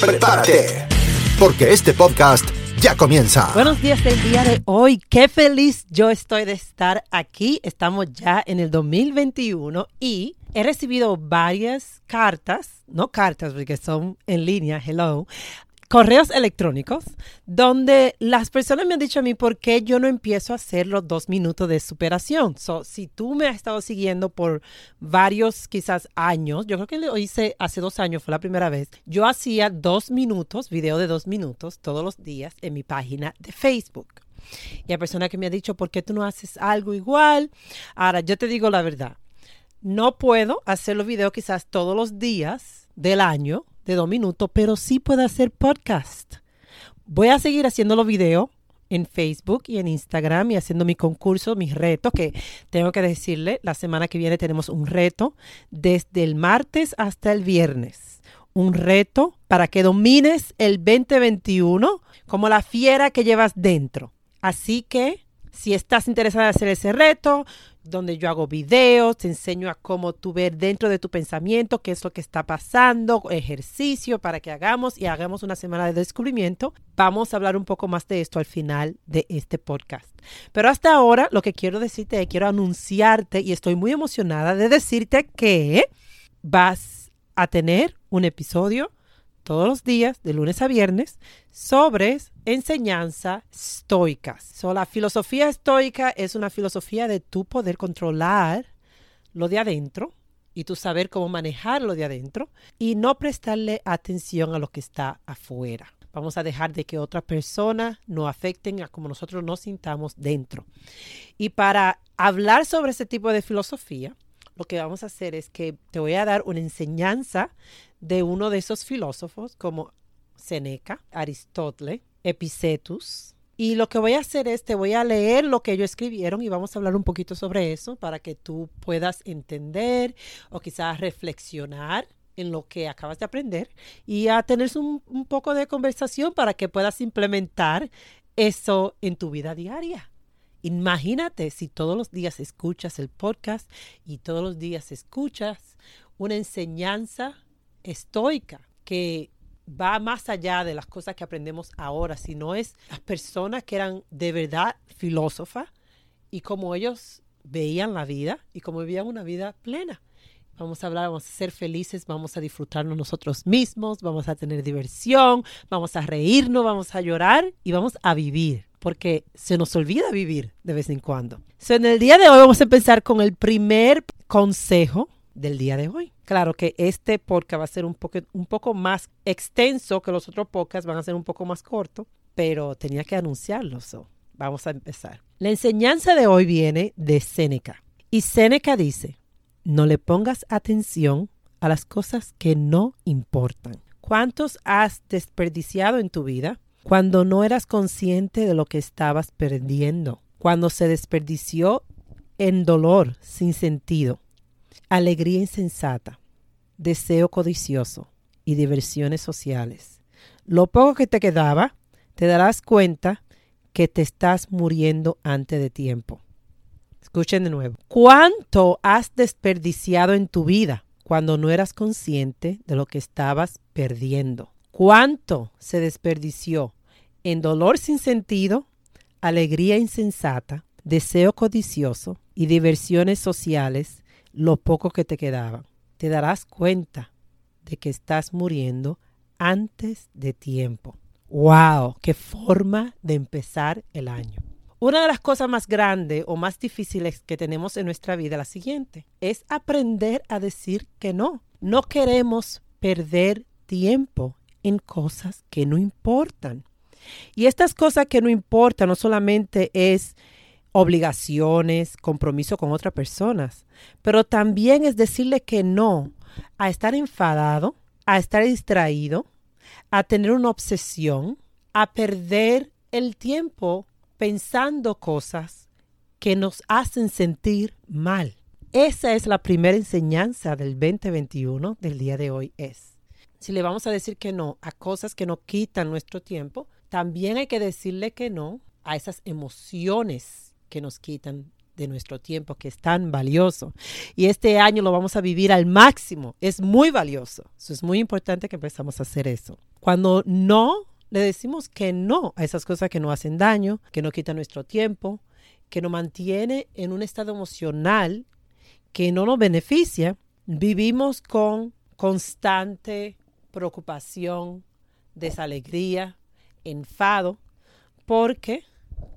Prepárate, porque este podcast ya comienza. Buenos días del día de hoy. Qué feliz yo estoy de estar aquí. Estamos ya en el 2021 y he recibido varias cartas, no cartas porque son en línea, hello, correos electrónicos donde las personas me han dicho a mí por qué yo no empiezo a hacer los dos minutos de superación. So, si tú me has estado siguiendo por varios quizás años, yo creo que lo hice hace dos años, fue la primera vez, yo hacía dos minutos, video de dos minutos todos los días en mi página de Facebook. Y hay personas que me han dicho, ¿por qué tú no haces algo igual? Ahora, yo te digo la verdad, no puedo hacer los videos quizás todos los días del año de dos minutos, pero sí puedo hacer podcast. Voy a seguir haciendo los videos en Facebook y en Instagram y haciendo mi concurso, mis retos, que tengo que decirle, la semana que viene tenemos un reto desde el martes hasta el viernes. Un reto para que domines el 2021 como la fiera que llevas dentro. Así que si estás interesada en hacer ese reto, donde yo hago videos, te enseño a cómo tú ver dentro de tu pensamiento qué es lo que está pasando, ejercicio para que hagamos y hagamos una semana de descubrimiento. Vamos a hablar un poco más de esto al final de este podcast. Pero hasta ahora lo que quiero decirte quiero anunciarte y estoy muy emocionada de decirte que vas a tener un episodio todos los días, de lunes a viernes, sobre enseñanza estoica. So, la filosofía estoica es una filosofía de tu poder controlar lo de adentro y tu saber cómo manejar lo de adentro y no prestarle atención a lo que está afuera. Vamos a dejar de que otras personas nos afecten a como nosotros nos sintamos dentro. Y para hablar sobre ese tipo de filosofía, lo que vamos a hacer es que te voy a dar una enseñanza de uno de esos filósofos como Seneca, Aristóteles, Epicetus. Y lo que voy a hacer es, te voy a leer lo que ellos escribieron y vamos a hablar un poquito sobre eso para que tú puedas entender o quizás reflexionar en lo que acabas de aprender y a tener un, un poco de conversación para que puedas implementar eso en tu vida diaria. Imagínate si todos los días escuchas el podcast y todos los días escuchas una enseñanza estoica que va más allá de las cosas que aprendemos ahora, sino es las personas que eran de verdad filósofas y cómo ellos veían la vida y cómo vivían una vida plena. Vamos a hablar, vamos a ser felices, vamos a disfrutarnos nosotros mismos, vamos a tener diversión, vamos a reírnos, vamos a llorar y vamos a vivir, porque se nos olvida vivir de vez en cuando. en el día de hoy vamos a empezar con el primer consejo del día de hoy. Claro que este podcast va a ser un poco, un poco más extenso que los otros podcasts, van a ser un poco más cortos, pero tenía que anunciarlo. vamos a empezar. La enseñanza de hoy viene de Séneca. Y Séneca dice, no le pongas atención a las cosas que no importan. ¿Cuántos has desperdiciado en tu vida cuando no eras consciente de lo que estabas perdiendo? Cuando se desperdició en dolor sin sentido alegría insensata, deseo codicioso y diversiones sociales. Lo poco que te quedaba, te darás cuenta que te estás muriendo antes de tiempo. Escuchen de nuevo. ¿Cuánto has desperdiciado en tu vida cuando no eras consciente de lo que estabas perdiendo? ¿Cuánto se desperdició en dolor sin sentido, alegría insensata, deseo codicioso y diversiones sociales lo poco que te quedaba. Te darás cuenta de que estás muriendo antes de tiempo. ¡Wow! ¡Qué forma de empezar el año! Una de las cosas más grandes o más difíciles que tenemos en nuestra vida la siguiente. Es aprender a decir que no. No queremos perder tiempo en cosas que no importan. Y estas cosas que no importan no solamente es obligaciones, compromiso con otras personas, pero también es decirle que no a estar enfadado, a estar distraído, a tener una obsesión, a perder el tiempo pensando cosas que nos hacen sentir mal. Esa es la primera enseñanza del 2021 del día de hoy es. Si le vamos a decir que no a cosas que nos quitan nuestro tiempo, también hay que decirle que no a esas emociones que nos quitan de nuestro tiempo, que es tan valioso. Y este año lo vamos a vivir al máximo. Es muy valioso. Eso es muy importante que empezamos a hacer eso. Cuando no le decimos que no a esas cosas que nos hacen daño, que nos quitan nuestro tiempo, que nos mantiene en un estado emocional que no nos beneficia, vivimos con constante preocupación, desalegría, enfado, porque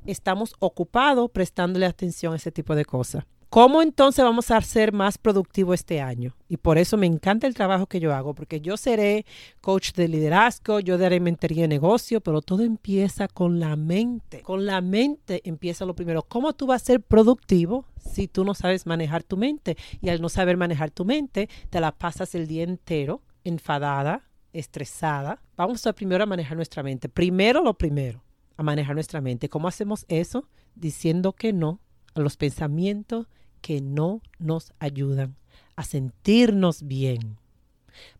estamos ocupados prestándole atención a ese tipo de cosas. ¿Cómo entonces vamos a ser más productivos este año? Y por eso me encanta el trabajo que yo hago, porque yo seré coach de liderazgo, yo daré mentoría de negocio, pero todo empieza con la mente. Con la mente empieza lo primero. ¿Cómo tú vas a ser productivo si tú no sabes manejar tu mente? Y al no saber manejar tu mente, te la pasas el día entero enfadada, estresada. Vamos a primero a manejar nuestra mente. Primero lo primero, a manejar nuestra mente. ¿Cómo hacemos eso? Diciendo que no a los pensamientos que no nos ayudan a sentirnos bien.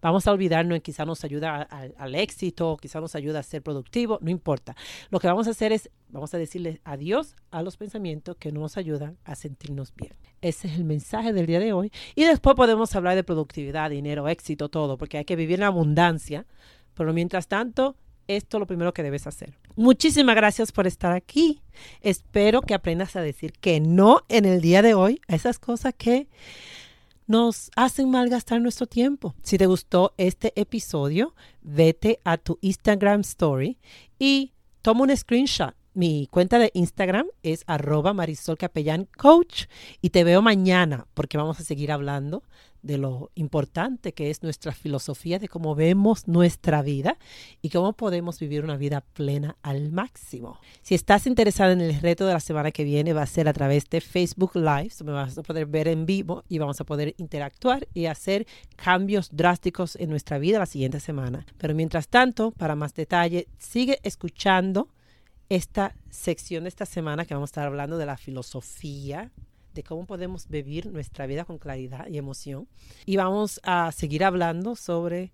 Vamos a olvidarnos quizá nos ayuda al éxito, quizá nos ayuda a ser productivo, no importa. Lo que vamos a hacer es, vamos a decirle adiós a los pensamientos que no nos ayudan a sentirnos bien. Ese es el mensaje del día de hoy. Y después podemos hablar de productividad, dinero, éxito, todo, porque hay que vivir en abundancia. Pero mientras tanto, esto es lo primero que debes hacer. Muchísimas gracias por estar aquí. Espero que aprendas a decir que no en el día de hoy a esas cosas que nos hacen malgastar nuestro tiempo. Si te gustó este episodio, vete a tu Instagram Story y toma un screenshot mi cuenta de Instagram es arroba Marisol Capellán Coach y te veo mañana porque vamos a seguir hablando de lo importante que es nuestra filosofía de cómo vemos nuestra vida y cómo podemos vivir una vida plena al máximo. Si estás interesado en el reto de la semana que viene, va a ser a través de Facebook Live, me vas a poder ver en vivo y vamos a poder interactuar y hacer cambios drásticos en nuestra vida la siguiente semana. Pero mientras tanto, para más detalle, sigue escuchando esta sección de esta semana que vamos a estar hablando de la filosofía, de cómo podemos vivir nuestra vida con claridad y emoción. Y vamos a seguir hablando sobre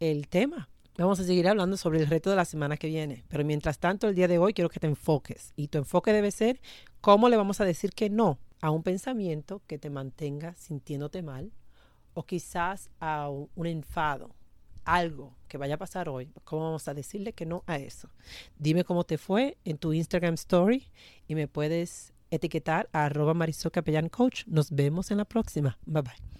el tema. Vamos a seguir hablando sobre el reto de la semana que viene. Pero mientras tanto, el día de hoy quiero que te enfoques. Y tu enfoque debe ser cómo le vamos a decir que no a un pensamiento que te mantenga sintiéndote mal o quizás a un enfado algo que vaya a pasar hoy, ¿cómo vamos a decirle que no a eso? Dime cómo te fue en tu Instagram Story y me puedes etiquetar a arroba Marisol Capellán Coach. Nos vemos en la próxima. Bye bye.